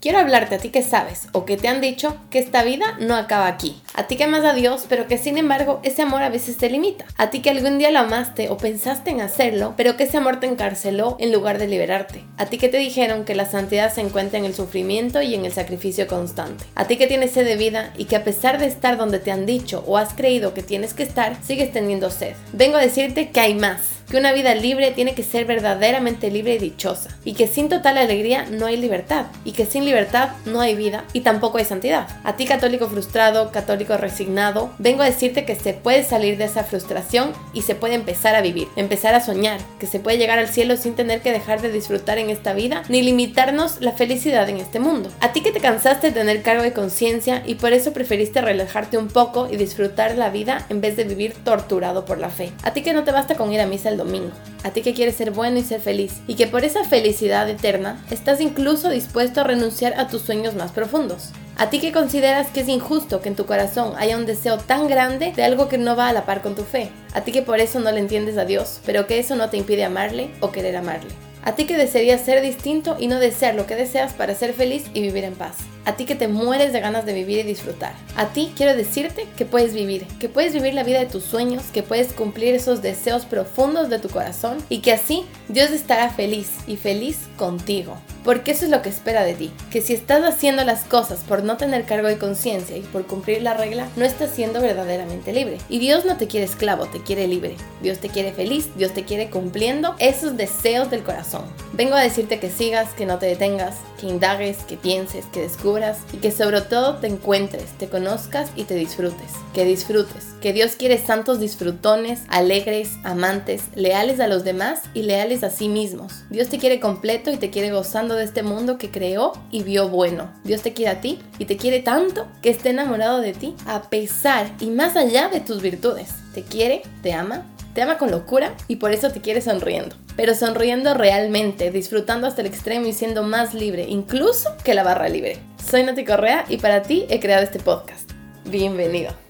Quiero hablarte a ti que sabes o que te han dicho que esta vida no acaba aquí. A ti que amas a Dios, pero que sin embargo ese amor a veces te limita. A ti que algún día lo amaste o pensaste en hacerlo, pero que ese amor te encarceló en lugar de liberarte. A ti que te dijeron que la santidad se encuentra en el sufrimiento y en el sacrificio constante. A ti que tienes sed de vida y que a pesar de estar donde te han dicho o has creído que tienes que estar, sigues teniendo sed. Vengo a decirte que hay más que una vida libre tiene que ser verdaderamente libre y dichosa, y que sin total alegría no hay libertad, y que sin libertad no hay vida y tampoco hay santidad. A ti católico frustrado, católico resignado, vengo a decirte que se puede salir de esa frustración y se puede empezar a vivir, empezar a soñar, que se puede llegar al cielo sin tener que dejar de disfrutar en esta vida ni limitarnos la felicidad en este mundo. A ti que te cansaste de tener cargo de conciencia y por eso preferiste relajarte un poco y disfrutar la vida en vez de vivir torturado por la fe. A ti que no te basta con ir a misa el domingo. A ti que quieres ser bueno y ser feliz. Y que por esa felicidad eterna estás incluso dispuesto a renunciar a tus sueños más profundos. A ti que consideras que es injusto que en tu corazón haya un deseo tan grande de algo que no va a la par con tu fe. A ti que por eso no le entiendes a Dios, pero que eso no te impide amarle o querer amarle. A ti que desearías ser distinto y no desear lo que deseas para ser feliz y vivir en paz. A ti que te mueres de ganas de vivir y disfrutar. A ti quiero decirte que puedes vivir, que puedes vivir la vida de tus sueños, que puedes cumplir esos deseos profundos de tu corazón y que así Dios estará feliz y feliz contigo. Porque eso es lo que espera de ti, que si estás haciendo las cosas por no tener cargo de conciencia y por cumplir la regla, no estás siendo verdaderamente libre. Y Dios no te quiere esclavo, te quiere libre. Dios te quiere feliz, Dios te quiere cumpliendo esos deseos del corazón. Vengo a decirte que sigas, que no te detengas, que indagues, que pienses, que descubras y que sobre todo te encuentres, te conozcas y te disfrutes. Que disfrutes. Que Dios quiere santos disfrutones, alegres, amantes, leales a los demás y leales a sí mismos. Dios te quiere completo y te quiere gozando de este mundo que creó y vio bueno. Dios te quiere a ti y te quiere tanto que esté enamorado de ti a pesar y más allá de tus virtudes. Te quiere, te ama, te ama con locura y por eso te quiere sonriendo. Pero sonriendo realmente, disfrutando hasta el extremo y siendo más libre, incluso que la barra libre. Soy Nati Correa y para ti he creado este podcast. Bienvenido.